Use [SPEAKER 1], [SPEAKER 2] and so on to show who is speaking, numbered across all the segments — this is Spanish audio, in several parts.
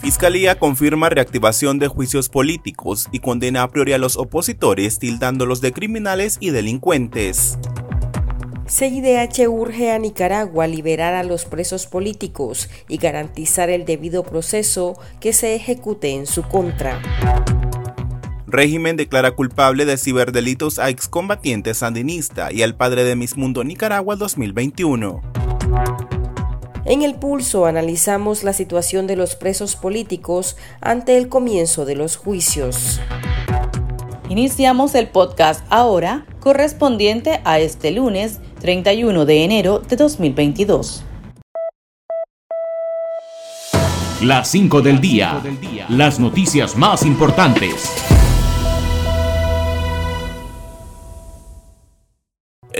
[SPEAKER 1] Fiscalía confirma reactivación de juicios políticos y condena a priori a los opositores tildándolos de criminales y delincuentes.
[SPEAKER 2] CIDH urge a Nicaragua liberar a los presos políticos y garantizar el debido proceso que se ejecute en su contra.
[SPEAKER 1] Régimen declara culpable de ciberdelitos a excombatiente sandinista y al padre de Miss Mundo Nicaragua 2021.
[SPEAKER 2] En el pulso analizamos la situación de los presos políticos ante el comienzo de los juicios.
[SPEAKER 3] Iniciamos el podcast ahora, correspondiente a este lunes 31 de enero de 2022.
[SPEAKER 4] Las 5 del día. Las noticias más importantes.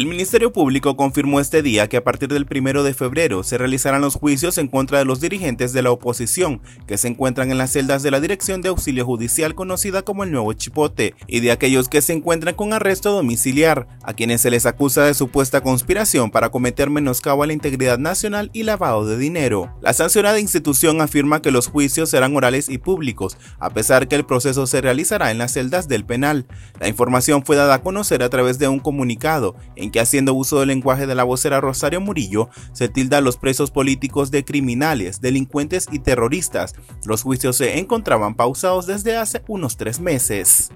[SPEAKER 1] El Ministerio Público confirmó este día que a partir del primero de febrero se realizarán los juicios en contra de los dirigentes de la oposición que se encuentran en las celdas de la Dirección de Auxilio Judicial conocida como el Nuevo Chipote y de aquellos que se encuentran con arresto domiciliar, a quienes se les acusa de supuesta conspiración para cometer menoscabo a la integridad nacional y lavado de dinero. La sancionada institución afirma que los juicios serán orales y públicos, a pesar que el proceso se realizará en las celdas del penal. La información fue dada a conocer a través de un comunicado en que haciendo uso del lenguaje de la vocera Rosario Murillo, se tilda a los presos políticos de criminales, delincuentes y terroristas. Los juicios se encontraban pausados desde hace unos tres meses.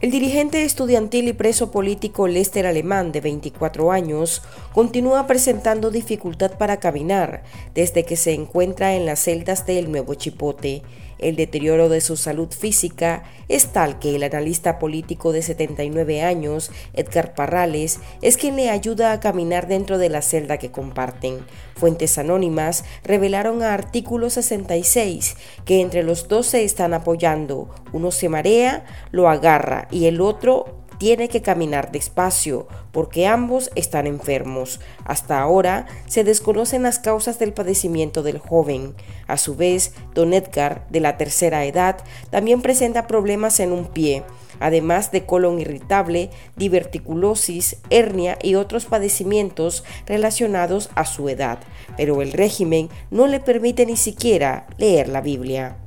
[SPEAKER 2] El dirigente estudiantil y preso político Lester Alemán, de 24 años, continúa presentando dificultad para caminar desde que se encuentra en las celdas del Nuevo Chipote. El deterioro de su salud física es tal que el analista político de 79 años, Edgar Parrales, es quien le ayuda a caminar dentro de la celda que comparten. Fuentes anónimas revelaron a artículo 66 que entre los dos se están apoyando. Uno se marea, lo agarra y el otro tiene que caminar despacio porque ambos están enfermos. Hasta ahora se desconocen las causas del padecimiento del joven. A su vez, don Edgar, de la tercera edad, también presenta problemas en un pie además de colon irritable, diverticulosis, hernia y otros padecimientos relacionados a su edad, pero el régimen no le permite ni siquiera leer la Biblia.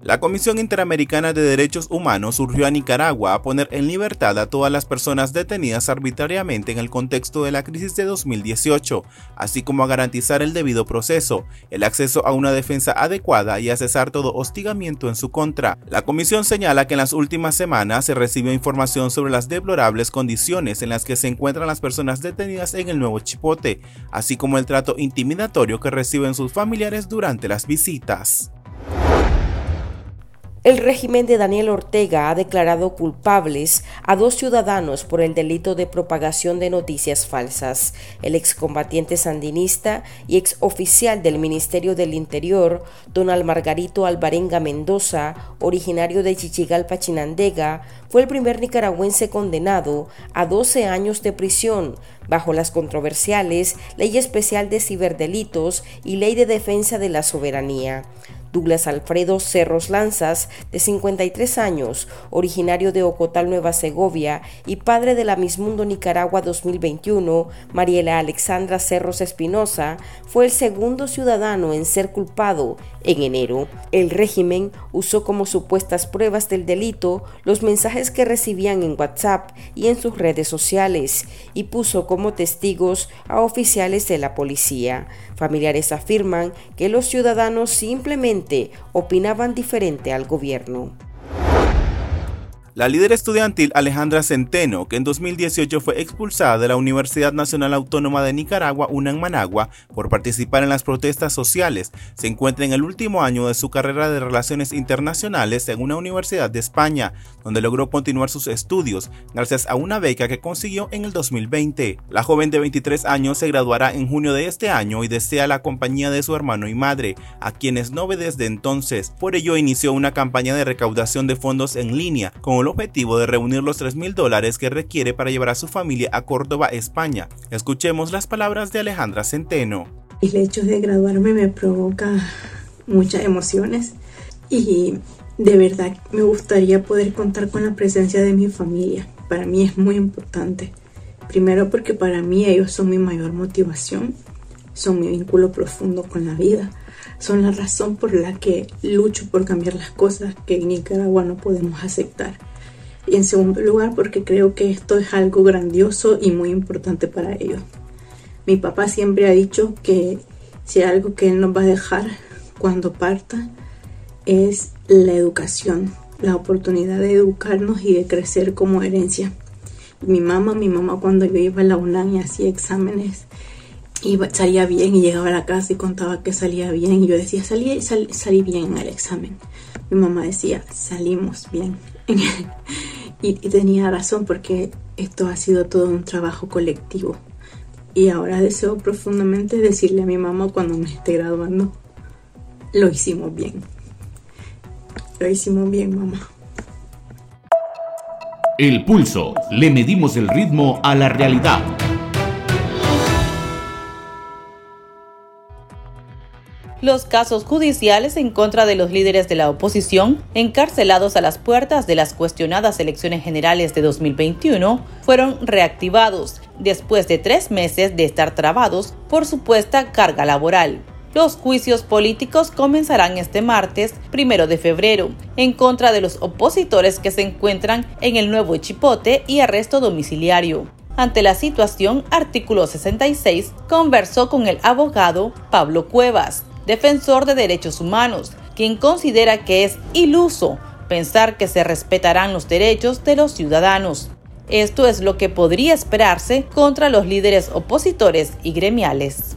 [SPEAKER 1] La Comisión Interamericana de Derechos Humanos surgió a Nicaragua a poner en libertad a todas las personas detenidas arbitrariamente en el contexto de la crisis de 2018, así como a garantizar el debido proceso, el acceso a una defensa adecuada y a cesar todo hostigamiento en su contra. La comisión señala que en las últimas semanas se recibió información sobre las deplorables condiciones en las que se encuentran las personas detenidas en el nuevo Chipote, así como el trato intimidatorio que reciben sus familiares durante las visitas.
[SPEAKER 2] El régimen de Daniel Ortega ha declarado culpables a dos ciudadanos por el delito de propagación de noticias falsas. El excombatiente sandinista y exoficial del Ministerio del Interior, Donald Margarito Alvarenga Mendoza, originario de Chichigalpa, Chinandega, fue el primer nicaragüense condenado a 12 años de prisión bajo las controversiales Ley Especial de Ciberdelitos y Ley de Defensa de la Soberanía. Douglas Alfredo Cerros Lanzas, de 53 años, originario de Ocotal, Nueva Segovia y padre de la Miss Mundo Nicaragua 2021, Mariela Alexandra Cerros Espinosa, fue el segundo ciudadano en ser culpado en enero. El régimen usó como supuestas pruebas del delito los mensajes que recibían en WhatsApp y en sus redes sociales y puso como testigos a oficiales de la policía. Familiares afirman que los ciudadanos simplemente opinaban diferente al gobierno.
[SPEAKER 1] La líder estudiantil Alejandra Centeno, que en 2018 fue expulsada de la Universidad Nacional Autónoma de Nicaragua, una en Managua, por participar en las protestas sociales, se encuentra en el último año de su carrera de Relaciones Internacionales en una universidad de España, donde logró continuar sus estudios gracias a una beca que consiguió en el 2020. La joven de 23 años se graduará en junio de este año y desea la compañía de su hermano y madre, a quienes no ve desde entonces. Por ello inició una campaña de recaudación de fondos en línea con el objetivo de reunir los 3 mil dólares que requiere para llevar a su familia a Córdoba, España. Escuchemos las palabras de Alejandra Centeno.
[SPEAKER 5] El hecho de graduarme me provoca muchas emociones y de verdad me gustaría poder contar con la presencia de mi familia. Para mí es muy importante. Primero porque para mí ellos son mi mayor motivación, son mi vínculo profundo con la vida, son la razón por la que lucho por cambiar las cosas que en Nicaragua no podemos aceptar. Y en segundo lugar, porque creo que esto es algo grandioso y muy importante para ellos. Mi papá siempre ha dicho que si hay algo que él nos va a dejar cuando parta es la educación, la oportunidad de educarnos y de crecer como herencia. Mi mamá, mi mamá cuando yo iba a la UNAM y hacía exámenes, iba, salía bien y llegaba a la casa y contaba que salía bien y yo decía, salí, salí bien en el examen. Mi mamá decía, salimos bien. y, tenía razón porque esto ha sido todo un trabajo colectivo. Y ahora deseo profundamente decirle a mi mamá cuando me esté graduando, lo hicimos bien. Lo hicimos bien, mamá.
[SPEAKER 4] El pulso. Le medimos el ritmo a la realidad.
[SPEAKER 3] Los casos judiciales en contra de los líderes de la oposición, encarcelados a las puertas de las cuestionadas elecciones generales de 2021, fueron reactivados después de tres meses de estar trabados por supuesta carga laboral. Los juicios políticos comenzarán este martes, primero de febrero, en contra de los opositores que se encuentran en el nuevo Chipote y arresto domiciliario. Ante la situación, artículo 66 conversó con el abogado Pablo Cuevas, defensor de derechos humanos, quien considera que es iluso pensar que se respetarán los derechos de los ciudadanos. Esto es lo que podría esperarse contra los líderes opositores y gremiales.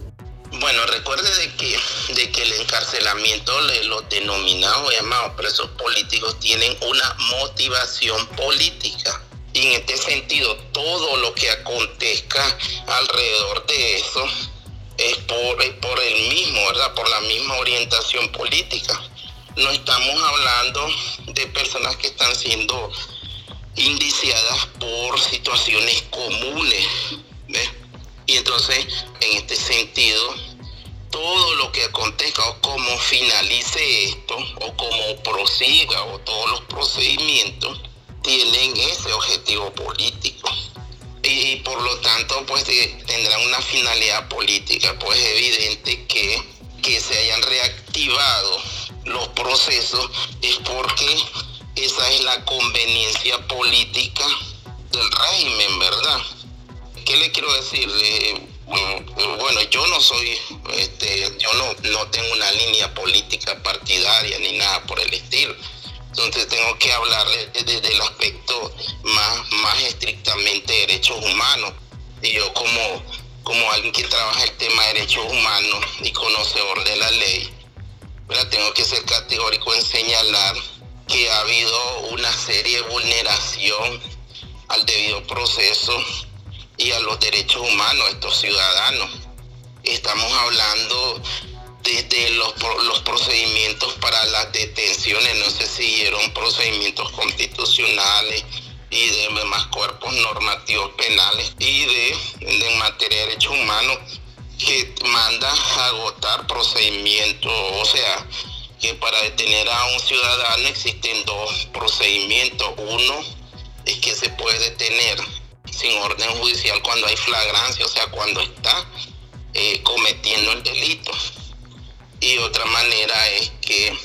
[SPEAKER 6] Bueno, recuerde de que, que el encarcelamiento de los denominados llamados presos políticos tienen una motivación política. Y en este sentido, todo lo que acontezca alrededor de eso es por, el mismo, ¿verdad? Por la misma orientación política. No estamos hablando de personas que están siendo indiciadas por situaciones comunes. Y entonces, en este sentido, todo lo que acontezca o cómo finalice esto o cómo prosiga o todos los procedimientos tienen ese objetivo político y por lo tanto pues tendrán una finalidad política. Pues es evidente que, que se hayan reactivado los procesos es porque esa es la conveniencia política del régimen, ¿verdad? ¿Qué le quiero decir? bueno, yo no soy, este, yo no, no tengo una línea política partidaria ni nada por el estilo entonces tengo que hablarle desde el aspecto más, más estrictamente de derechos humanos. Y yo como, como alguien que trabaja el tema de derechos humanos y conocedor de la ley, tengo que ser categórico en señalar que ha habido una serie de vulneración al debido proceso y a los derechos humanos de estos ciudadanos. Estamos hablando desde los, los procedimientos para las detenciones, no se siguieron procedimientos constitucionales y de demás cuerpos normativos penales y de, en materia de derechos humanos que manda a agotar procedimientos, o sea, que para detener a un ciudadano existen dos procedimientos. Uno es que se puede detener sin orden judicial cuando hay flagrancia, o sea, cuando está eh, cometiendo el delito y otra manera es que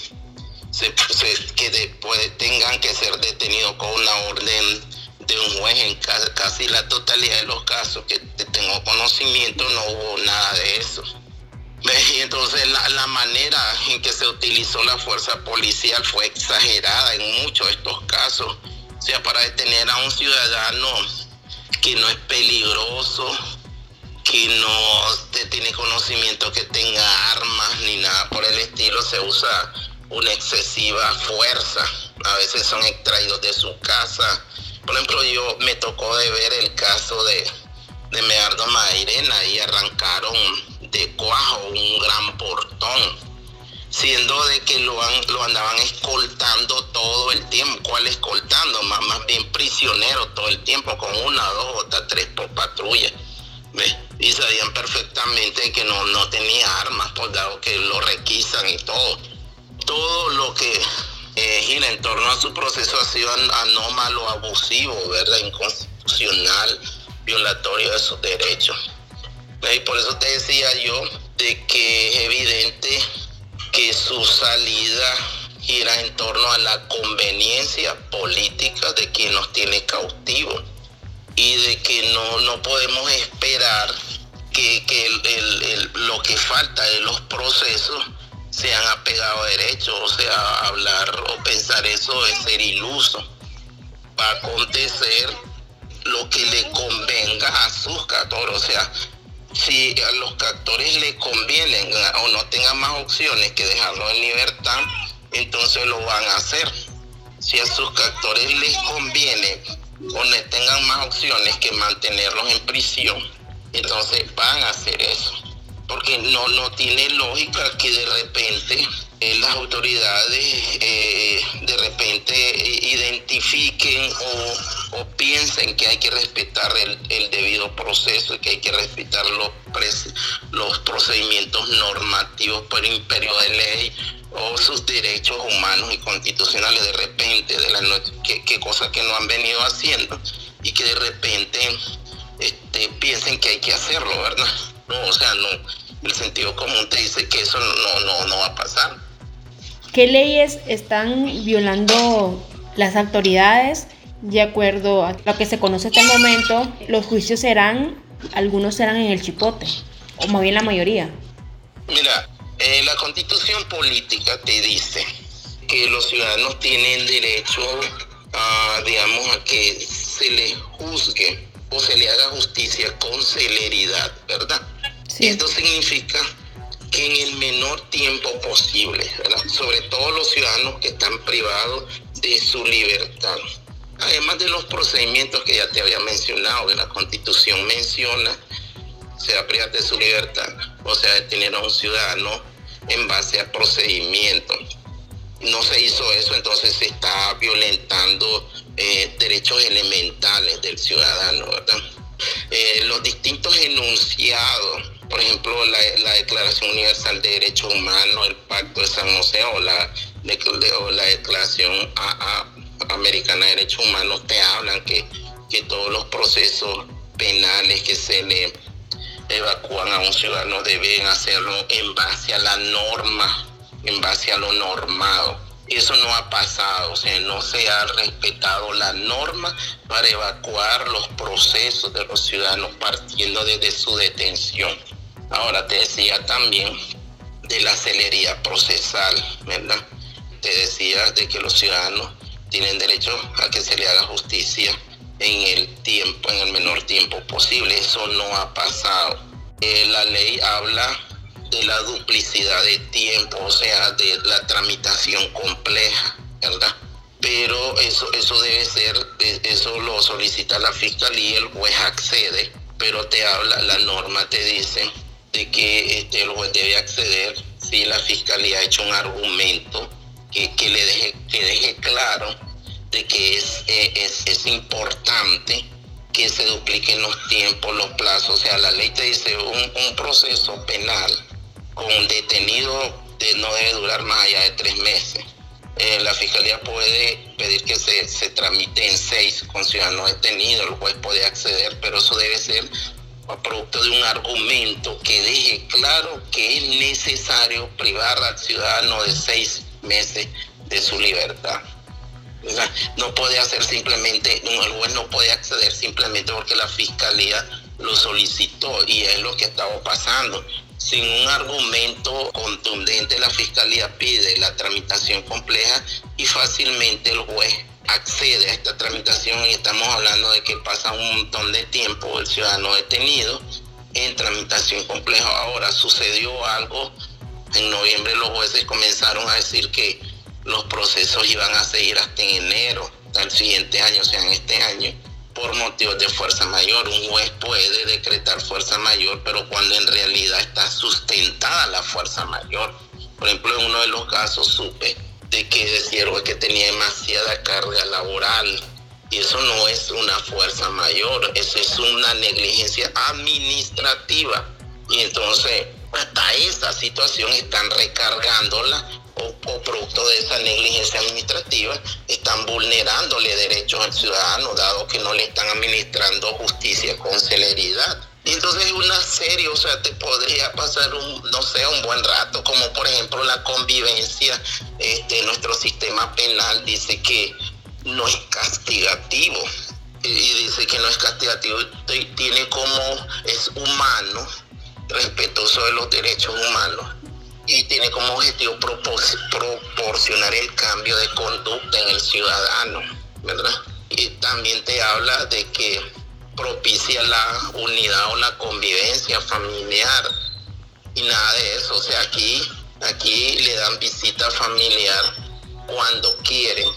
[SPEAKER 6] que después tengan que ser detenidos con una orden de un juez en casi la totalidad de los casos que tengo conocimiento no hubo nada de eso. Y entonces la, la, manera en que se utilizó la fuerza policial fue exagerada en muchos de estos casos. sea, para detener a un ciudadano que no es peligroso, que no tiene conocimiento que tenga armas ni nada por el estilo, se usa una excesiva fuerza. A veces son extraídos de su casa. Por ejemplo, yo me tocó de ver el caso de, de Medardo Mairena y arrancaron de cuajo un gran portón siendo de que lo, lo andaban escoltando todo el tiempo. ¿Cuál escoltando? Más, más bien prisionero todo el tiempo, con una, dos, hasta tres por patrulla. Y sabían perfectamente que no, no tenía armas, por dado que lo requisan y todo. Todo lo que eh, gira en torno a su proceso ha sido anómalo, abusivo, ¿verdad? Inconstitucional, violatorio de sus derechos. Y por eso te decía yo de que es evidente que su salida gira en torno a la conveniencia política de quien nos tiene cautivos y de que no, no podemos esperar que, lo que falta de los procesos sean apegados a derechos, o sea, hablar o pensar eso es ser iluso. Va a acontecer lo que le convenga a sus captores, o sea, si a los captores le convienen o no tengan más opciones que dejarlo en libertad, entonces lo van a hacer. Si a sus captores les conviene o no tengan más opciones que mantenerlos en prisión, entonces van a hacer eso. Porque no, no tiene lógica que de repente eh, las autoridades eh, de repente identifiquen o, piensen que hay que respetar el, debido proceso y que hay que respetar los, los procedimientos normativos por imperio de ley o sus derechos humanos y constitucionales de repente, de la que, que cosas que no han venido haciendo y que de repente este, piensen que hay que hacerlo, ¿verdad? No, o sea, no, el sentido común te dice que eso no, no, no va a pasar.
[SPEAKER 7] ¿Qué leyes están violando las autoridades? De acuerdo a lo que se conoce hasta el momento, los juicios serán, algunos serán en el chipote, o más bien la mayoría.
[SPEAKER 6] Mira, eh, la constitución política te dice que los ciudadanos tienen derecho a, digamos, a que se les juzgue o se le haga justicia con celeridad, ¿verdad? Esto significa que en el menor tiempo posible, sobre todo los ciudadanos que están privados de su libertad. Además de los procedimientos que ya te había mencionado, que la constitución menciona, sea privar de su libertad, o sea, detener a un ciudadano en base a procedimientos. No se hizo eso, entonces se está violentando eh, derechos elementales del ciudadano, ¿verdad? Eh, los distintos enunciados por ejemplo, la, Declaración Universal de Derechos Humanos, el Pacto de San José o la, la Declaración Americana de Derechos Humanos te hablan que, que todos los procesos penales que se le evacúan a un ciudadano deben hacerlo en base a la norma, en base a lo normado. Eso no ha pasado, o sea, no se ha respetado la norma para evacuar los procesos de los ciudadanos partiendo desde su detención. Ahora te decía también de la celería procesal, ¿verdad? Te decía de que los ciudadanos tienen derecho a que se le haga justicia en el tiempo, en el menor tiempo posible. Eso no ha pasado. Eh, la ley habla de la duplicidad de tiempo, o sea, de la tramitación compleja, ¿verdad? Pero eso, eso debe ser, eso lo solicita la fiscalía, el juez accede, pero te habla, la norma te dice de que este, el juez debe acceder si la fiscalía ha hecho un argumento que, que le deje, que deje claro que es, eh, es, es, importante que se dupliquen los tiempos, los plazos. O sea, la ley te dice un, un proceso penal con detenido de, no debe durar más allá de tres meses. Eh, la fiscalía puede pedir que se, se tramite en seis con ciudadanos detenidos, el juez puede acceder, pero eso debe ser producto de un argumento que deje claro que es necesario privar al ciudadano de seis meses de su libertad. No puede hacer simplemente, el juez no puede acceder simplemente porque la fiscalía lo solicitó y es lo que estaba pasando. Sin un argumento contundente, la fiscalía pide la tramitación compleja y fácilmente el juez accede a esta tramitación y estamos hablando de que pasa un montón de tiempo el ciudadano detenido en tramitación compleja. Ahora sucedió algo, en noviembre los jueces comenzaron a decir que los procesos iban a seguir hasta en enero del siguiente año, o sea, en este año, por motivos de fuerza mayor. Un juez puede decretar fuerza mayor, pero cuando en realidad está sustentada la fuerza mayor. Por ejemplo, en uno de los casos supe de que decían que tenía demasiada carga laboral y eso no es una fuerza mayor, eso es una negligencia administrativa. Y entonces, hasta esa situación están recargándola o, producto de esa negligencia administrativa, están vulnerándole derechos al ciudadano, dado que no le están administrando justicia con celeridad. Entonces es una serie, o sea, te podría pasar un, no sé, un buen rato, como por ejemplo la convivencia. Este, nuestro sistema penal dice que no es castigativo. Y dice que no es castigativo, tiene como, es humano, respetuoso de los derechos humanos y tiene como objetivo proporcionar el cambio de conducta en el ciudadano, ¿verdad? Y también te habla de que propicia la unidad o la convivencia familiar y nada de eso. O sea, aquí, aquí le dan visita familiar cuando quieren,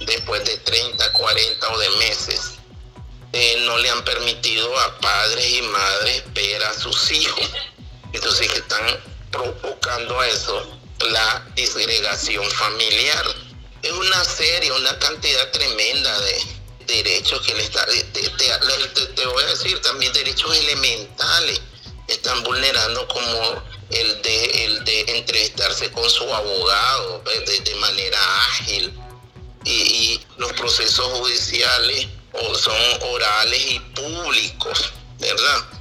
[SPEAKER 6] después de 30, 40 o de meses. Eh, no le han permitido a padres y madres ver a sus hijos. Entonces que están provocando eso la disgregación familiar. Es una serie, una cantidad tremenda de, derechos que le está, te, voy a decir también derechos elementales están vulnerando como el de, el de entrevistarse con su abogado de, manera ágil y, los procesos judiciales son orales y públicos, ¿verdad?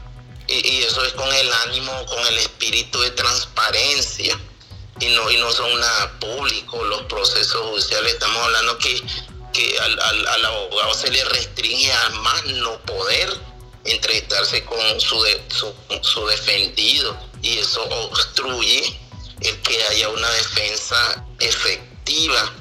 [SPEAKER 6] Y, eso es con el ánimo, con el espíritu de transparencia y no, y no son nada públicos los procesos judiciales. Estamos hablando que que al, al, abogado se le restringe a más no poder entrevistarse con su, su, su defendido y eso obstruye el que haya una defensa efectiva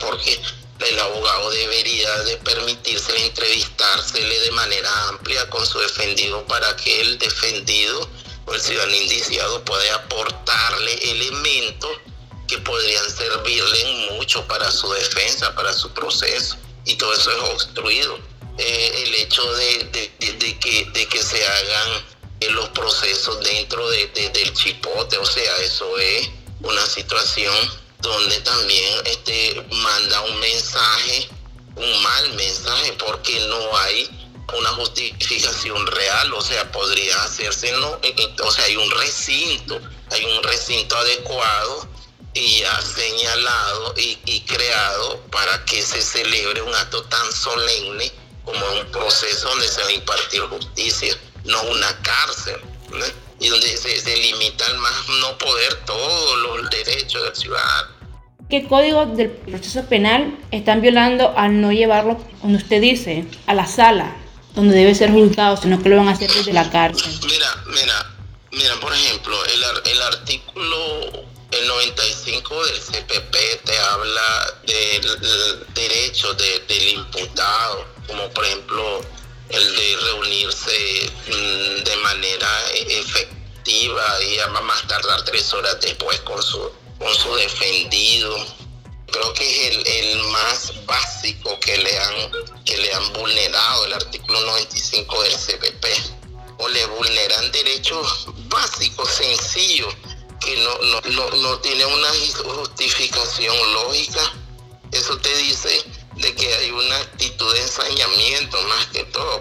[SPEAKER 6] porque el abogado debería de permitirse entrevistársele de manera amplia con su defendido para que el defendido o el ciudadano indiciado pueda aportarle elementos que podrían servirle mucho para su defensa, para su proceso, y todo eso es obstruido. Eh, el hecho de, que, de que se hagan eh, los procesos dentro del chipote, o sea, eso es una situación donde también este, manda un mensaje, un mal mensaje, porque no hay una justificación real, o sea, podría hacerse, no, eh, o sea, hay un recinto, hay un recinto adecuado y ha señalado y, creado para que se celebre un acto tan solemne como un proceso donde se va a impartir justicia, no una cárcel, y donde se, se limita al más no poder todos los derechos del ciudadano.
[SPEAKER 7] ¿Qué código del proceso penal están violando al no llevarlo, donde usted dice, a la sala, donde debe ser juzgado, sino que lo van a hacer desde la cárcel?
[SPEAKER 6] Mira, mira, mira, por ejemplo, el, el artículo el 95 del CPP te habla del derecho del imputado, como por ejemplo el de reunirse mm, de manera efectiva y a más tardar tres horas después con su, con su defendido. Creo que es el, el más básico que le, han, que le han vulnerado el artículo 95 del CPP. O le vulneran derechos básicos, sencillos que no, no, no, tiene una justificación lógica. Eso te dice de que hay una actitud de ensañamiento más que todo,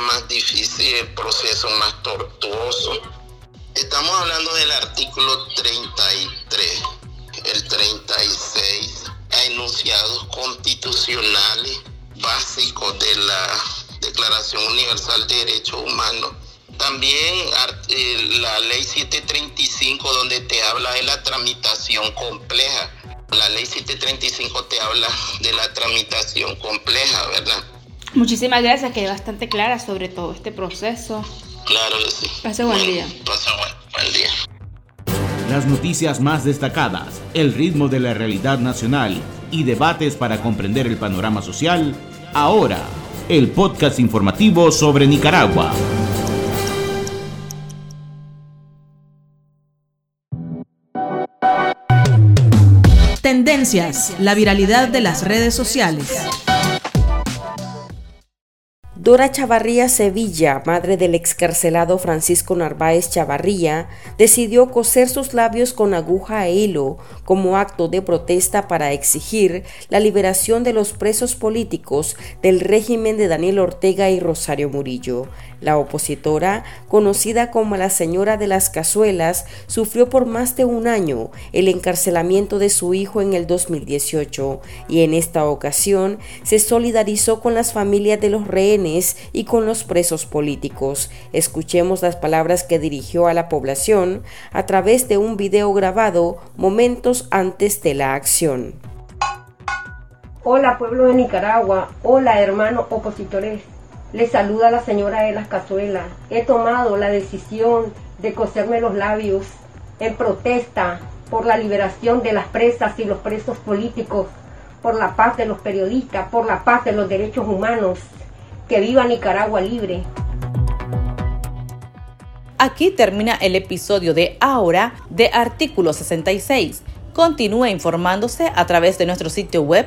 [SPEAKER 6] más difícil, el proceso más tortuoso. Estamos hablando del artículo 33, el 36, a enunciados constitucionales básicos de la Declaración Universal de Derechos Humanos también eh, la ley 735 donde te habla de la tramitación compleja. La ley 735 te habla de la tramitación compleja, ¿verdad?
[SPEAKER 7] Muchísimas gracias, que es bastante clara sobre todo este proceso.
[SPEAKER 6] Claro que sí.
[SPEAKER 7] Pase buen día.
[SPEAKER 6] Pase buen, buen día.
[SPEAKER 4] Las noticias más destacadas, el ritmo de la realidad nacional y debates para comprender el panorama social. Ahora, el podcast informativo sobre Nicaragua.
[SPEAKER 8] Tendencias, la viralidad de las redes sociales.
[SPEAKER 2] Dora Chavarría Sevilla, madre del excarcelado Francisco Narváez Chavarría, decidió coser sus labios con aguja e hilo como acto de protesta para exigir la liberación de los presos políticos del régimen de Daniel Ortega y Rosario Murillo. La opositora, conocida como la señora de las cazuelas, sufrió por más de un año el encarcelamiento de su hijo en el 2018 y en esta ocasión se solidarizó con las familias de los rehenes y con los presos políticos. Escuchemos las palabras que dirigió a la población a través de un video grabado momentos antes de la acción.
[SPEAKER 9] Hola pueblo de Nicaragua, hola hermanos opositores. Le saluda la señora de las cazuelas. He tomado la decisión de coserme los labios en protesta por la liberación de las presas y los presos políticos, por la paz de los periodistas, por la paz de los derechos humanos. Que viva Nicaragua libre.
[SPEAKER 3] Aquí termina el episodio de Ahora de Artículo 66. Continúe informándose a través de nuestro sitio web